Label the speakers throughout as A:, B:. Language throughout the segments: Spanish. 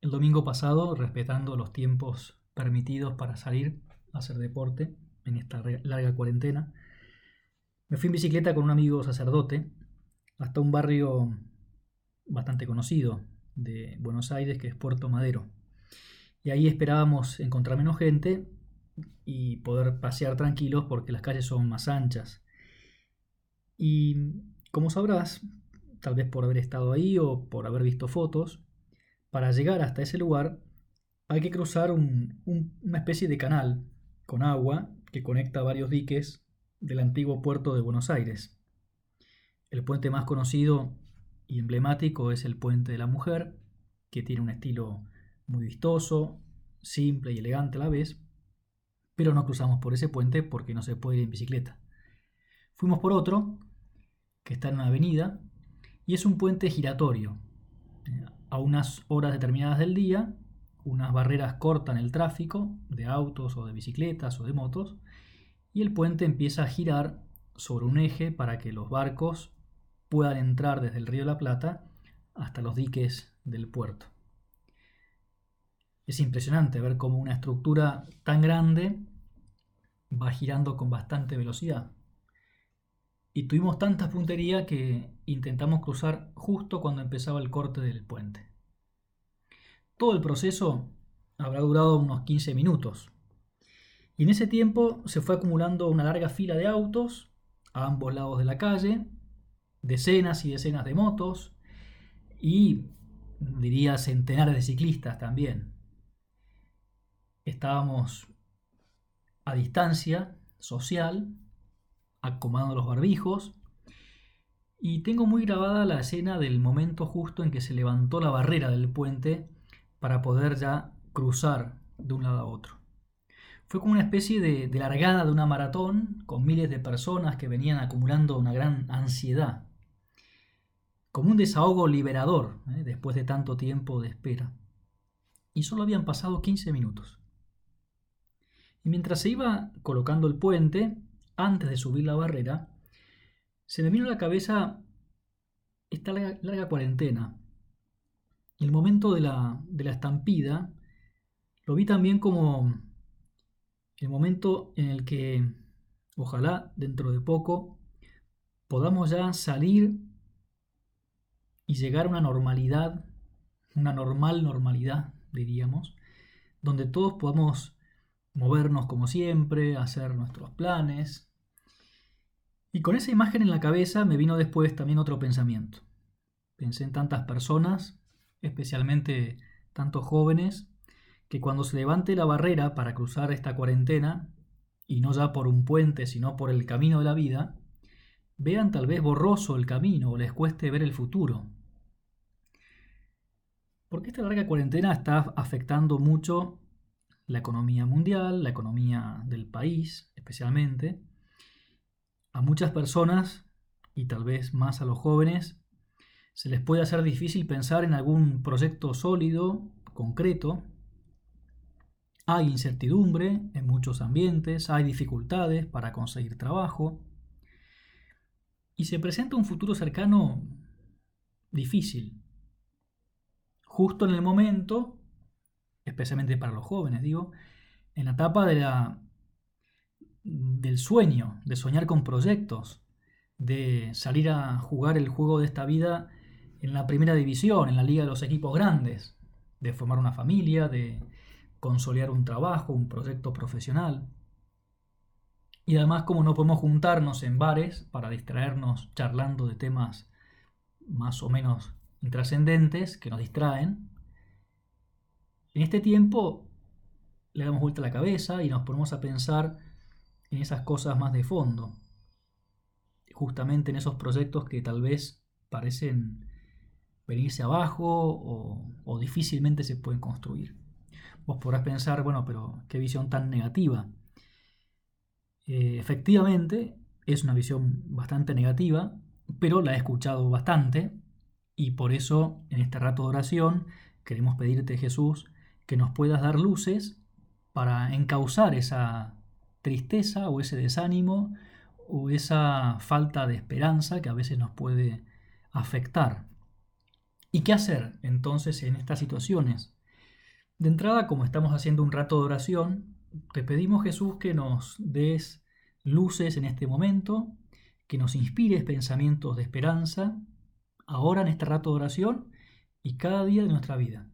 A: el domingo pasado, respetando los tiempos permitidos para salir a hacer deporte en esta larga cuarentena, me fui en bicicleta con un amigo sacerdote hasta un barrio bastante conocido de Buenos Aires, que es Puerto Madero. Y ahí esperábamos encontrar menos gente y poder pasear tranquilos porque las calles son más anchas. Y como sabrás, tal vez por haber estado ahí o por haber visto fotos, para llegar hasta ese lugar hay que cruzar una especie de canal con agua que conecta varios diques del antiguo puerto de Buenos Aires. El puente más conocido y emblemático es el Puente de la Mujer, que tiene un estilo muy vistoso, simple y elegante a la vez, pero no cruzamos por ese puente porque no se puede ir en bicicleta. Fuimos por otro, que está en una avenida, y es un puente giratorio. A unas horas determinadas del día, unas barreras cortan el tráfico de autos o de bicicletas o de motos, y el puente empieza a girar sobre un eje para que los barcos puedan entrar desde el río la Plata hasta los diques del puerto. Es impresionante ver cómo una estructura tan grande va girando con bastante velocidad. Y tuvimos tanta puntería que intentamos cruzar justo cuando empezaba el corte del puente. Todo el proceso habrá durado unos 15 minutos. Y en ese tiempo se fue acumulando una larga fila de autos a ambos lados de la calle decenas y decenas de motos y diría centenares de ciclistas también. Estábamos a distancia social, acomodando los barbijos, y tengo muy grabada la escena del momento justo en que se levantó la barrera del puente para poder ya cruzar de un lado a otro. Fue como una especie de, de largada de una maratón con miles de personas que venían acumulando una gran ansiedad como un desahogo liberador ¿eh? después de tanto tiempo de espera. Y solo habían pasado 15 minutos. Y mientras se iba colocando el puente, antes de subir la barrera, se me vino a la cabeza esta larga, cuarentena. El momento de la, de la estampida lo vi también como el momento en el que, ojalá dentro de poco, podamos ya salir y llegar a una normalidad, una normal normalidad, diríamos, donde todos podamos movernos como siempre, hacer nuestros planes. Y con esa imagen en la cabeza me vino después también otro pensamiento. Pensé en tantas personas, especialmente tantos jóvenes, que cuando se levante la barrera para cruzar esta cuarentena, y no ya por un puente, sino por el camino de la vida, vean tal vez borroso el camino o les cueste ver el futuro, porque esta larga cuarentena está afectando mucho la economía mundial, la economía del país especialmente. A muchas personas, y tal vez más a los jóvenes, se les puede hacer difícil pensar en algún proyecto sólido, concreto. Hay incertidumbre en muchos ambientes, hay dificultades para conseguir trabajo y se presenta un futuro cercano difícil, justo en el momento, especialmente para los jóvenes, digo, en la etapa de la, del sueño, de soñar con proyectos, de salir a jugar el juego de esta vida en la primera división, en la liga de los equipos grandes, de formar una familia, de consolidar un trabajo, un proyecto profesional. Y además como no podemos juntarnos en bares para distraernos charlando de temas más o menos intrascendentes que nos distraen. En este tiempo le damos vuelta a la cabeza y nos ponemos a pensar en esas cosas más de fondo, justamente en esos proyectos que tal vez parecen venirse abajo o, difícilmente se pueden construir. Vos podrás pensar, bueno, pero qué visión tan negativa. Eh, efectivamente, es una visión bastante negativa, pero la he escuchado bastante y por eso, en este rato de oración, queremos pedirte, Jesús, que nos puedas dar luces para encauzar esa tristeza o ese desánimo o esa falta de esperanza que a veces nos puede afectar. ¿Y qué hacer entonces en estas situaciones? De entrada, como estamos haciendo un rato de oración, te pedimos Jesús que nos des luces en este momento, que nos inspires pensamientos de esperanza, ahora en este rato de oración y cada día de nuestra vida.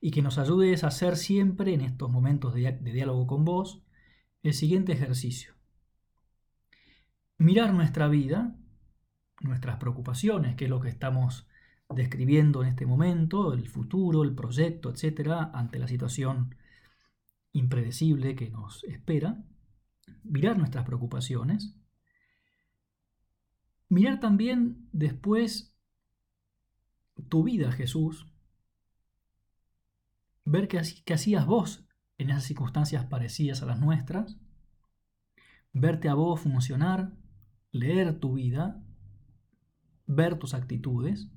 A: Y que nos ayudes a hacer siempre en estos momentos de, de diálogo con vos el siguiente ejercicio. Mirar nuestra vida, nuestras preocupaciones, que es lo que estamos describiendo en este momento, el futuro, el proyecto, etcétera, ante la situación impredecible que nos espera, mirar nuestras preocupaciones, mirar también después tu vida, Jesús, ver qué, hacías vos en esas circunstancias parecidas a las nuestras, verte a vos funcionar, leer tu vida, ver tus actitudes,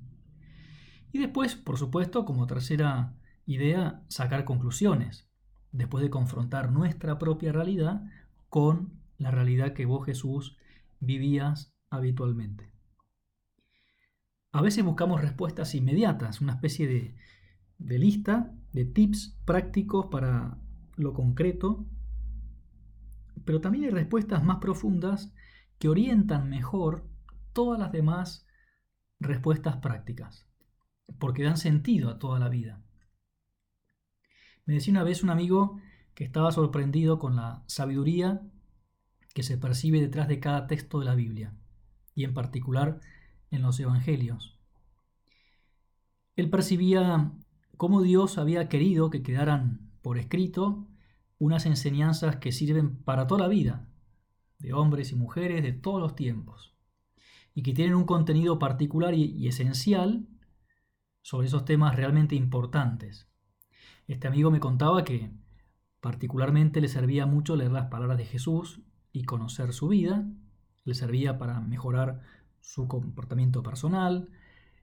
A: y después, por supuesto, como tercera idea, sacar conclusiones, después de confrontar nuestra propia realidad con la realidad que vos Jesús vivías habitualmente. A veces buscamos respuestas inmediatas, una especie de, de lista de tips prácticos para lo concreto, pero también hay respuestas más profundas que orientan mejor todas las demás respuestas prácticas porque dan sentido a toda la vida. Me decía una vez un amigo que estaba sorprendido con la sabiduría que se percibe detrás de cada texto de la Biblia, y en particular en los Evangelios. Él percibía cómo Dios había querido que quedaran por escrito unas enseñanzas que sirven para toda la vida, de hombres y mujeres de todos los tiempos, y que tienen un contenido particular y, esencial sobre esos temas realmente importantes. Este amigo me contaba que particularmente le servía mucho leer las palabras de Jesús y conocer su vida, le servía para mejorar su comportamiento personal,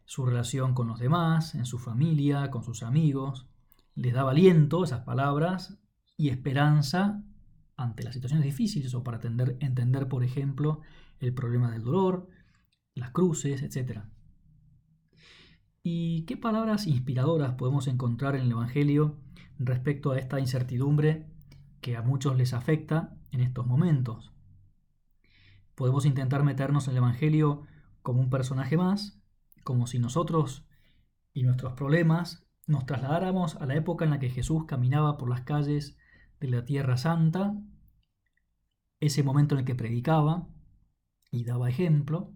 A: su relación con los demás, en su familia, con sus amigos, les daba aliento esas palabras y esperanza ante las situaciones difíciles o para entender, entender por ejemplo, el problema del dolor, las cruces, etc. ¿Y qué palabras inspiradoras podemos encontrar en el Evangelio respecto a esta incertidumbre que a muchos les afecta en estos momentos? Podemos intentar meternos en el Evangelio como un personaje más, como si nosotros y nuestros problemas nos trasladáramos a la época en la que Jesús caminaba por las calles de la Tierra Santa, ese momento en el que predicaba y daba ejemplo.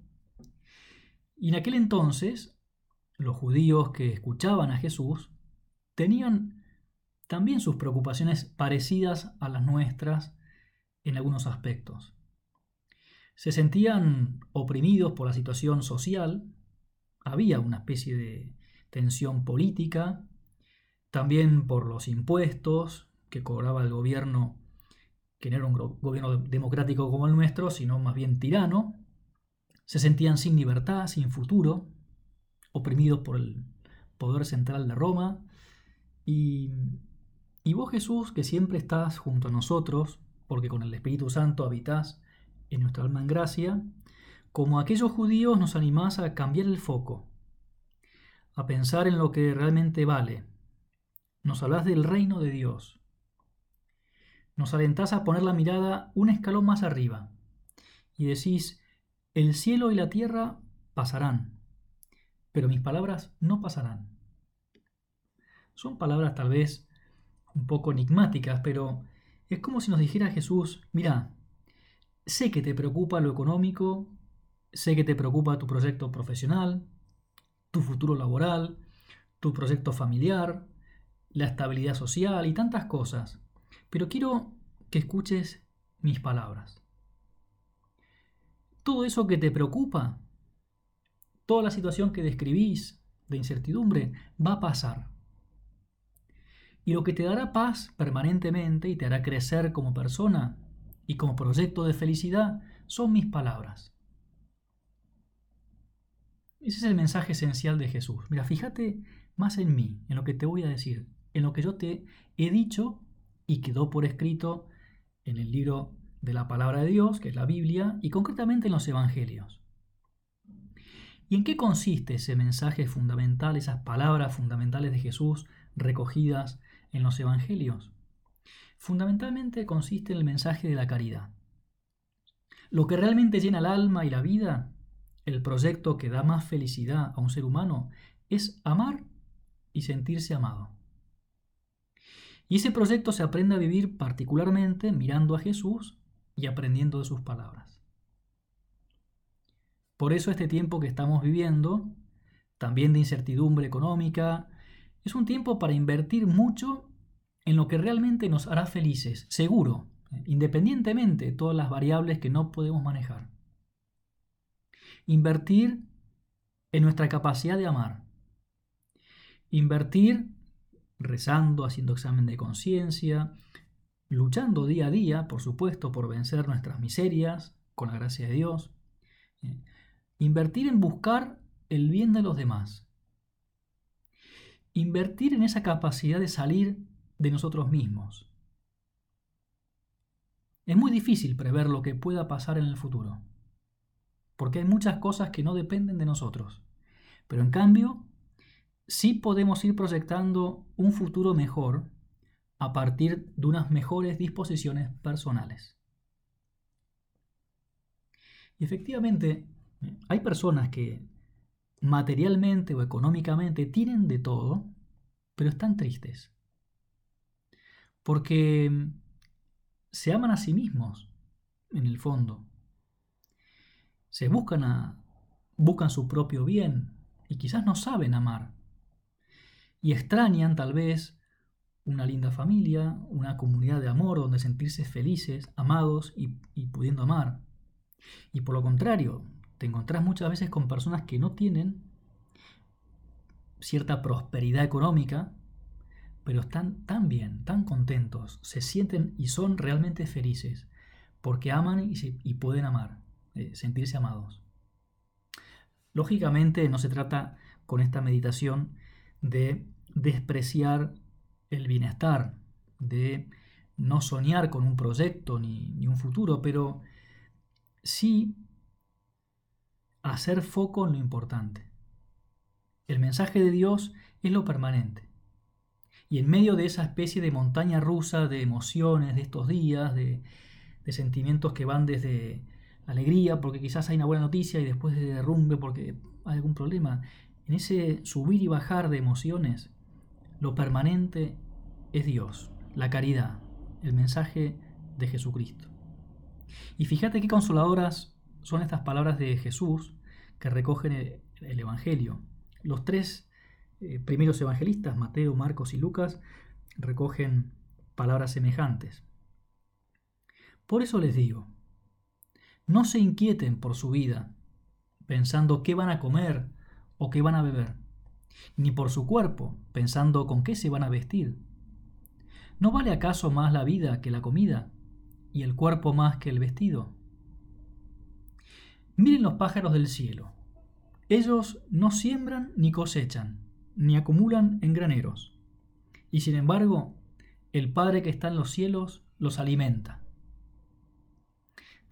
A: Y en aquel entonces los judíos que escuchaban a Jesús tenían también sus preocupaciones parecidas a las nuestras en algunos aspectos. Se sentían oprimidos por la situación social, había una especie de tensión política, también por los impuestos que cobraba el gobierno, que no era un gobierno democrático como el nuestro, sino más bien tirano, se sentían sin libertad, sin futuro, oprimidos por el poder central de Roma. Y, vos Jesús, que siempre estás junto a nosotros, porque con el Espíritu Santo habitás en nuestra alma en gracia, como aquellos judíos nos animás a cambiar el foco, a pensar en lo que realmente vale. Nos hablas del reino de Dios. Nos alentás a poner la mirada un escalón más arriba y decís, el cielo y la tierra pasarán, pero mis palabras no pasarán. Son palabras tal vez un poco enigmáticas, pero es como si nos dijera Jesús, mira, sé que te preocupa lo económico, sé que te preocupa tu proyecto profesional, tu futuro laboral, tu proyecto familiar, la estabilidad social y tantas cosas, pero quiero que escuches mis palabras. Todo eso que te preocupa toda la situación que describís de incertidumbre va a pasar. Y lo que te dará paz permanentemente y te hará crecer como persona y como proyecto de felicidad son mis palabras. Ese es el mensaje esencial de Jesús. Mira, fíjate más en mí, en lo que te voy a decir, en lo que yo te he dicho y quedó por escrito en el libro de la palabra de Dios, que es la Biblia, y concretamente en los Evangelios. ¿Y en qué consiste ese mensaje fundamental, esas palabras fundamentales de Jesús recogidas en los evangelios? Fundamentalmente consiste en el mensaje de la caridad. Lo que realmente llena el alma y la vida, el proyecto que da más felicidad a un ser humano, es amar y sentirse amado. Y ese proyecto se aprende a vivir particularmente mirando a Jesús y aprendiendo de sus palabras. Por eso este tiempo que estamos viviendo, también de incertidumbre económica, es un tiempo para invertir mucho en lo que realmente nos hará felices, seguro, independientemente de todas las variables que no podemos manejar. Invertir en nuestra capacidad de amar. Invertir rezando, haciendo examen de conciencia, luchando día a día, por supuesto, por vencer nuestras miserias, con la gracia de Dios. Invertir en buscar el bien de los demás. Invertir en esa capacidad de salir de nosotros mismos. Es muy difícil prever lo que pueda pasar en el futuro, porque hay muchas cosas que no dependen de nosotros. Pero en cambio, sí podemos ir proyectando un futuro mejor a partir de unas mejores disposiciones personales. Y efectivamente, hay personas que materialmente o económicamente tienen de todo, pero están tristes. Porque se aman a sí mismos, en el fondo. Se buscan a buscan su propio bien y quizás no saben amar y extrañan tal vez una linda familia, una comunidad de amor donde sentirse felices, amados y, pudiendo amar. Y por lo contrario, te encontrás muchas veces con personas que no tienen cierta prosperidad económica, pero están tan bien, tan contentos, se sienten y son realmente felices, porque aman y, pueden amar, sentirse amados. Lógicamente no se trata con esta meditación de despreciar el bienestar, de no soñar con un proyecto ni, un futuro, pero sí hacer foco en lo importante. El mensaje de Dios es lo permanente. Y en medio de esa especie de montaña rusa de emociones de estos días, de, de sentimientos que van desde alegría porque quizás hay una buena noticia y después de derrumbe porque hay algún problema, en ese subir y bajar de emociones, lo permanente es Dios, la caridad, el mensaje de Jesucristo. Y fíjate qué consoladoras son estas palabras de Jesús que recogen el, Evangelio. Los tres eh, primeros evangelistas, Mateo, Marcos y Lucas, recogen palabras semejantes. Por eso les digo, no se inquieten por su vida, pensando qué van a comer o qué van a beber ni por su cuerpo, pensando con qué se van a vestir. ¿No vale acaso más la vida que la comida, y el cuerpo más que el vestido? Miren los pájaros del cielo. Ellos no siembran ni cosechan, ni acumulan en graneros. Y sin embargo, el Padre que está en los cielos los alimenta.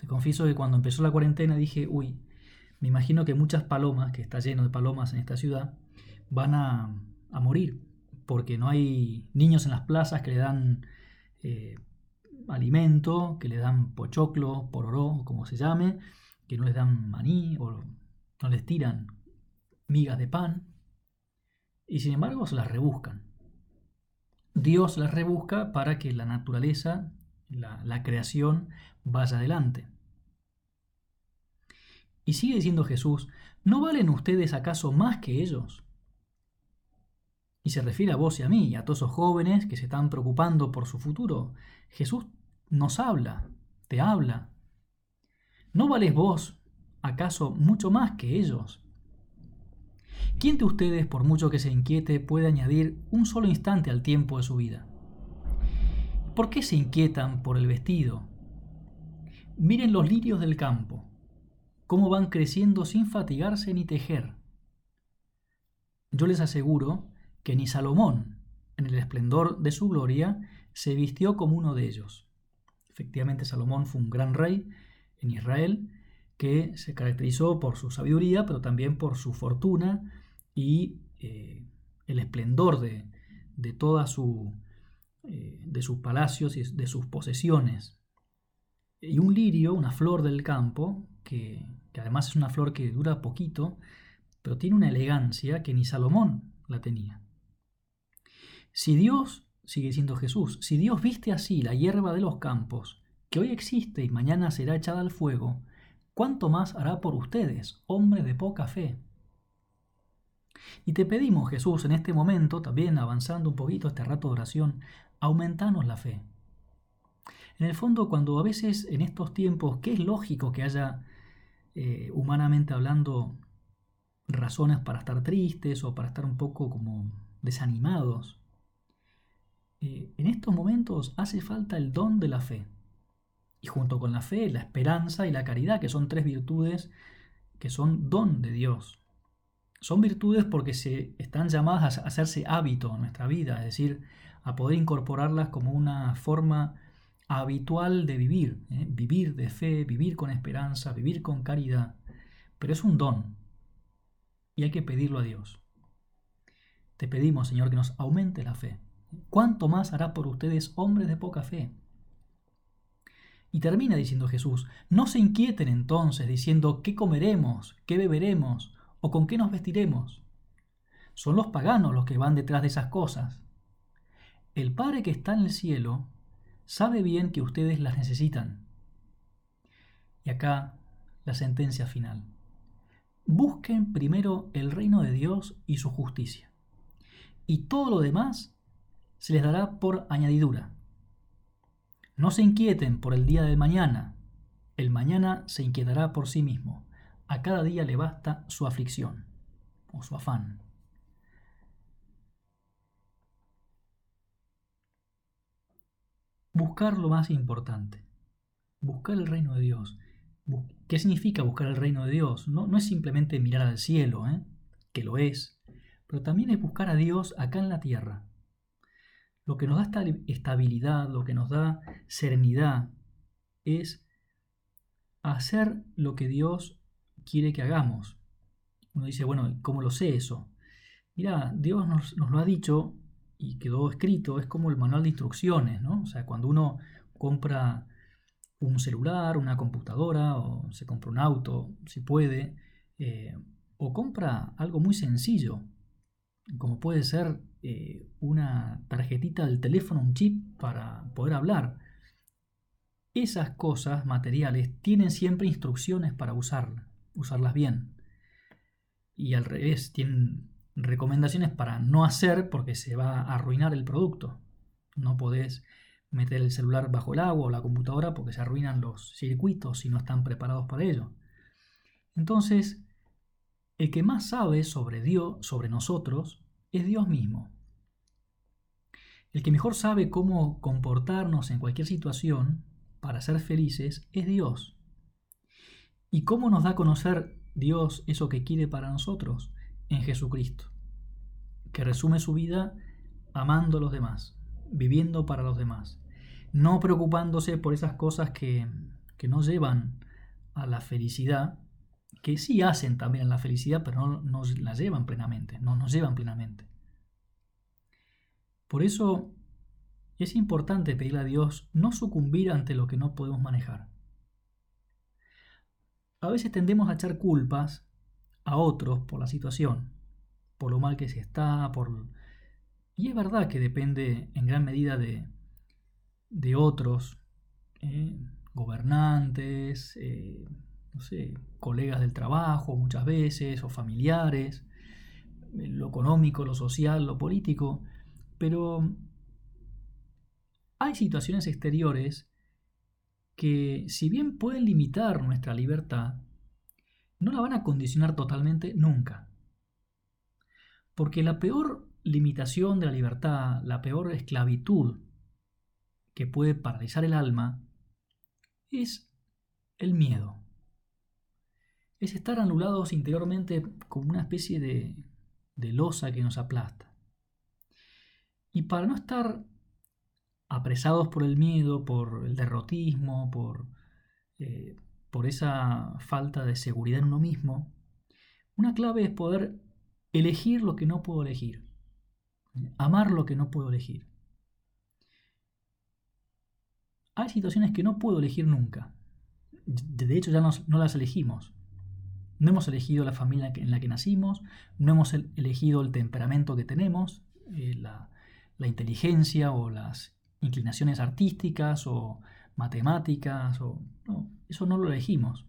A: Te confieso que cuando empezó la cuarentena dije, uy, me imagino que muchas palomas, que está lleno de palomas en esta ciudad, van a, morir, porque no hay niños en las plazas que le dan eh, alimento, que le dan pochoclo, pororó, como se llame, que no les dan maní o no les tiran migas de pan, y sin embargo se las rebuscan. Dios las rebusca para que la naturaleza, la, la creación, vaya adelante. Y sigue diciendo Jesús, ¿no valen ustedes acaso más que ellos? Y se refiere a vos y a mí, y a todos esos jóvenes que se están preocupando por su futuro. Jesús nos habla, te habla. ¿No vales vos, acaso, mucho más que ellos? ¿Quién de ustedes, por mucho que se inquiete, puede añadir un solo instante al tiempo de su vida? ¿Por qué se inquietan por el vestido? Miren los lirios del campo, cómo van creciendo sin fatigarse ni tejer. Yo les aseguro que ni Salomón, en el esplendor de su gloria, se vistió como uno de ellos. Efectivamente, Salomón fue un gran rey en Israel que se caracterizó por su sabiduría, pero también por su fortuna y eh, el esplendor de, toda su, eh, de sus palacios y de sus posesiones. Y un lirio, una flor del campo, que, que además es una flor que dura poquito, pero tiene una elegancia que ni Salomón la tenía. Si Dios, sigue siendo Jesús, si Dios viste así la hierba de los campos, que hoy existe y mañana será echada al fuego, ¿cuánto más hará por ustedes, hombres de poca fe? Y te pedimos, Jesús, en este momento, también avanzando un poquito este rato de oración, aumentanos la fe. En el fondo, cuando a veces en estos tiempos, que es lógico que haya, eh, humanamente hablando, razones para estar tristes o para estar un poco como desanimados, eh, en estos momentos hace falta el don de la fe. Y junto con la fe, la esperanza y la caridad, que son tres virtudes que son don de Dios. Son virtudes porque se están llamadas a hacerse hábito en nuestra vida, es decir, a poder incorporarlas como una forma habitual de vivir, ¿eh? vivir de fe, vivir con esperanza, vivir con caridad. Pero es un don y hay que pedirlo a Dios. Te pedimos, Señor, que nos aumente la fe. ¿Cuánto más hará por ustedes hombres de poca fe? Y termina diciendo Jesús, no se inquieten entonces diciendo qué comeremos, qué beberemos ¿O con qué nos vestiremos? Son los paganos los que van detrás de esas cosas. El Padre que está en el cielo sabe bien que ustedes las necesitan. Y acá la sentencia final. Busquen primero el reino de Dios y su justicia. Y todo lo demás se les dará por añadidura. No se inquieten por el día de mañana. El mañana se inquietará por sí mismo. A cada día le basta su aflicción o su afán. Buscar lo más importante. Buscar el reino de Dios. ¿Qué significa buscar el reino de Dios? No, no es simplemente mirar al cielo, ¿eh? que lo es, pero también es buscar a Dios acá en la tierra. Lo que nos da estabilidad, lo que nos da serenidad, es hacer lo que Dios quiere que hagamos. Uno dice, bueno, ¿cómo lo sé eso? Mira, Dios nos, lo ha dicho y quedó escrito, es como el manual de instrucciones, ¿no? O sea, cuando uno compra un celular, una computadora, o se compra un auto, si puede, eh, o compra algo muy sencillo, como puede ser eh, una tarjetita del teléfono, un chip para poder hablar. Esas cosas materiales tienen siempre instrucciones para usarlas usarlas bien. Y al revés, tienen recomendaciones para no hacer porque se va a arruinar el producto. No podés meter el celular bajo el agua o la computadora porque se arruinan los circuitos si no están preparados para ello. Entonces, el que más sabe sobre Dios, sobre nosotros, es Dios mismo. El que mejor sabe cómo comportarnos en cualquier situación para ser felices es Dios. ¿Y cómo nos da a conocer Dios eso que quiere para nosotros? En Jesucristo, que resume su vida amando a los demás, viviendo para los demás, no preocupándose por esas cosas que, que no llevan a la felicidad, que sí hacen también a la felicidad, pero no nos la llevan plenamente, no nos llevan plenamente. Por eso es importante pedirle a Dios no sucumbir ante lo que no podemos manejar a veces tendemos a echar culpas a otros por la situación, por lo mal que se está, por... Y es verdad que depende en gran medida de, de otros, ¿eh? gobernantes, eh, no sé, colegas del trabajo muchas veces, o familiares, lo económico, lo social, lo político, pero hay situaciones exteriores que si bien pueden limitar nuestra libertad, no la van a condicionar totalmente nunca. Porque la peor limitación de la libertad, la peor esclavitud que puede paralizar el alma, es el miedo. Es estar anulados interiormente como una especie de, de losa que nos aplasta. Y para no estar apresados por el miedo, por el derrotismo, por, eh, por esa falta de seguridad en uno mismo, una clave es poder elegir lo que no puedo elegir, amar lo que no puedo elegir. hay situaciones que no puedo elegir nunca. De hecho, ya no, las elegimos. No hemos elegido la familia en la que nacimos, no hemos elegido el temperamento que tenemos, eh, la, inteligencia o las inclinaciones artísticas o matemáticas. O, eso no lo elegimos.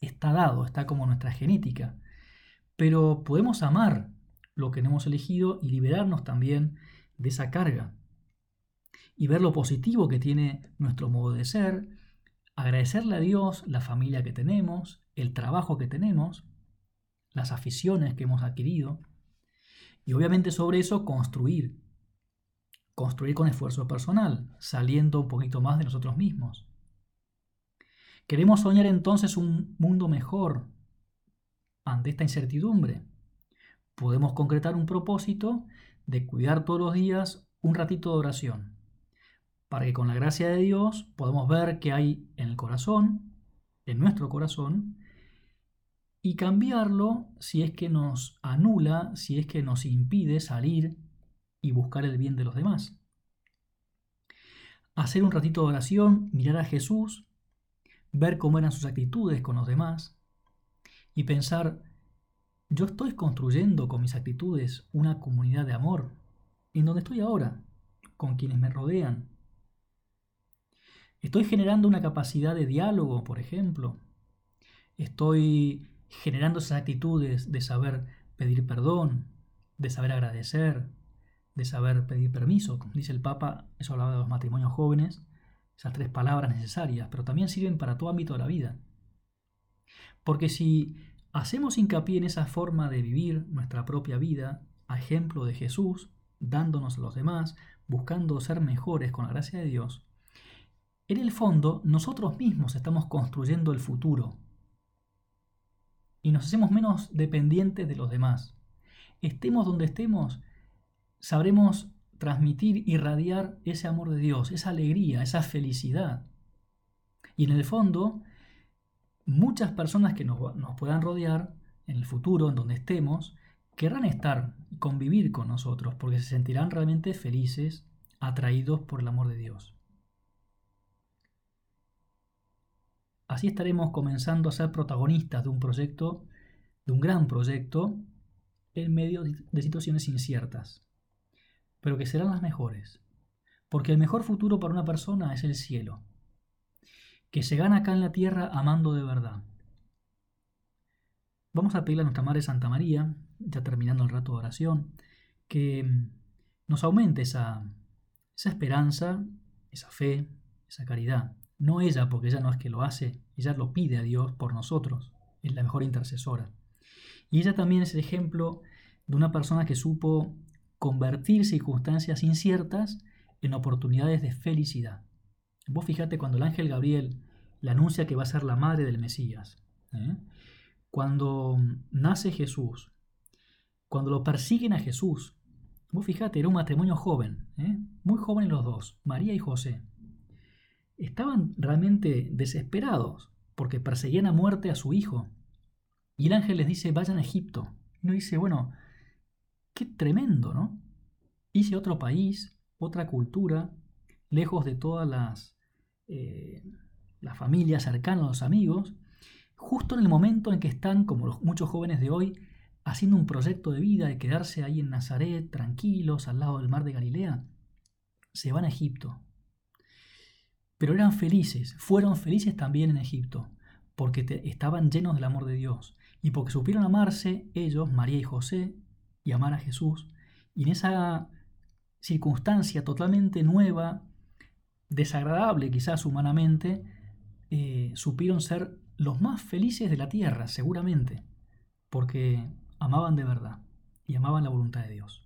A: Está dado, está como nuestra genética. Pero podemos amar lo que no hemos elegido y liberarnos también de esa carga. Y ver lo positivo que tiene nuestro modo de ser, agradecerle a Dios la familia que tenemos, el trabajo que tenemos, las aficiones que hemos adquirido, y obviamente sobre eso construir. Construir con esfuerzo personal, saliendo un poquito más de nosotros mismos. Queremos soñar entonces un mundo mejor ante esta incertidumbre. Podemos concretar un propósito de cuidar todos los días un ratito de oración, para que con la gracia de Dios podamos ver qué hay en el corazón, en nuestro corazón, y cambiarlo si es que nos anula, si es que nos impide salir y buscar el bien de los demás. Hacer un ratito de oración, mirar a Jesús, ver cómo eran sus actitudes con los demás y pensar, yo estoy construyendo con mis actitudes una comunidad de amor en donde estoy ahora, con quienes me rodean. Estoy generando una capacidad de diálogo, por ejemplo. Estoy generando esas actitudes de saber pedir perdón, de saber agradecer, de saber pedir permiso. Como dice el Papa, eso hablaba de los matrimonios jóvenes, esas tres palabras necesarias, pero también sirven para todo ámbito de la vida. Porque si hacemos hincapié en esa forma de vivir nuestra propia vida, a ejemplo de Jesús, dándonos a los demás, buscando ser mejores con la gracia de Dios, en el fondo nosotros mismos estamos construyendo el futuro y nos hacemos menos dependientes de los demás. Estemos donde estemos, sabremos transmitir, irradiar ese amor de Dios, esa alegría, esa felicidad. Y en el fondo, muchas personas que nos, puedan rodear en el futuro, en donde estemos, querrán estar y convivir con nosotros porque se sentirán realmente felices, atraídos por el amor de Dios. Así estaremos comenzando a ser protagonistas de un proyecto, de un gran proyecto, en medio de situaciones inciertas, pero que serán las mejores, porque el mejor futuro para una persona es el cielo, que se gana acá en la tierra amando de verdad. Vamos a pedirle a nuestra Madre Santa María, ya terminando el rato de oración, que nos aumente esa, esa esperanza, esa fe, esa caridad. No ella, porque ella no es que lo hace, ella lo pide a Dios por nosotros, es la mejor intercesora. Y ella también es el ejemplo de una persona que supo convertir circunstancias inciertas en oportunidades de felicidad. Vos fíjate cuando el ángel Gabriel le anuncia que va a ser la madre del Mesías. ¿eh? Cuando nace Jesús, cuando lo persiguen a Jesús, vos fíjate, era un matrimonio joven, ¿eh? muy joven los dos, María y José. Estaban realmente desesperados porque perseguían a muerte a su hijo. Y el ángel les dice, vayan a Egipto. Y uno dice, bueno, qué tremendo, ¿no? Hice otro país, otra cultura, lejos de todas las, eh, las familias cercanas, los amigos, justo en el momento en que están, como los, muchos jóvenes de hoy, haciendo un proyecto de vida de quedarse ahí en Nazaret, tranquilos, al lado del mar de Galilea, se van a Egipto pero eran felices, fueron felices también en Egipto, porque estaban llenos del amor de Dios y porque supieron amarse ellos, María y José, y amar a Jesús. Y en esa circunstancia totalmente nueva, desagradable quizás humanamente, eh, supieron ser los más felices de la tierra, seguramente, porque amaban de verdad y amaban la voluntad de Dios.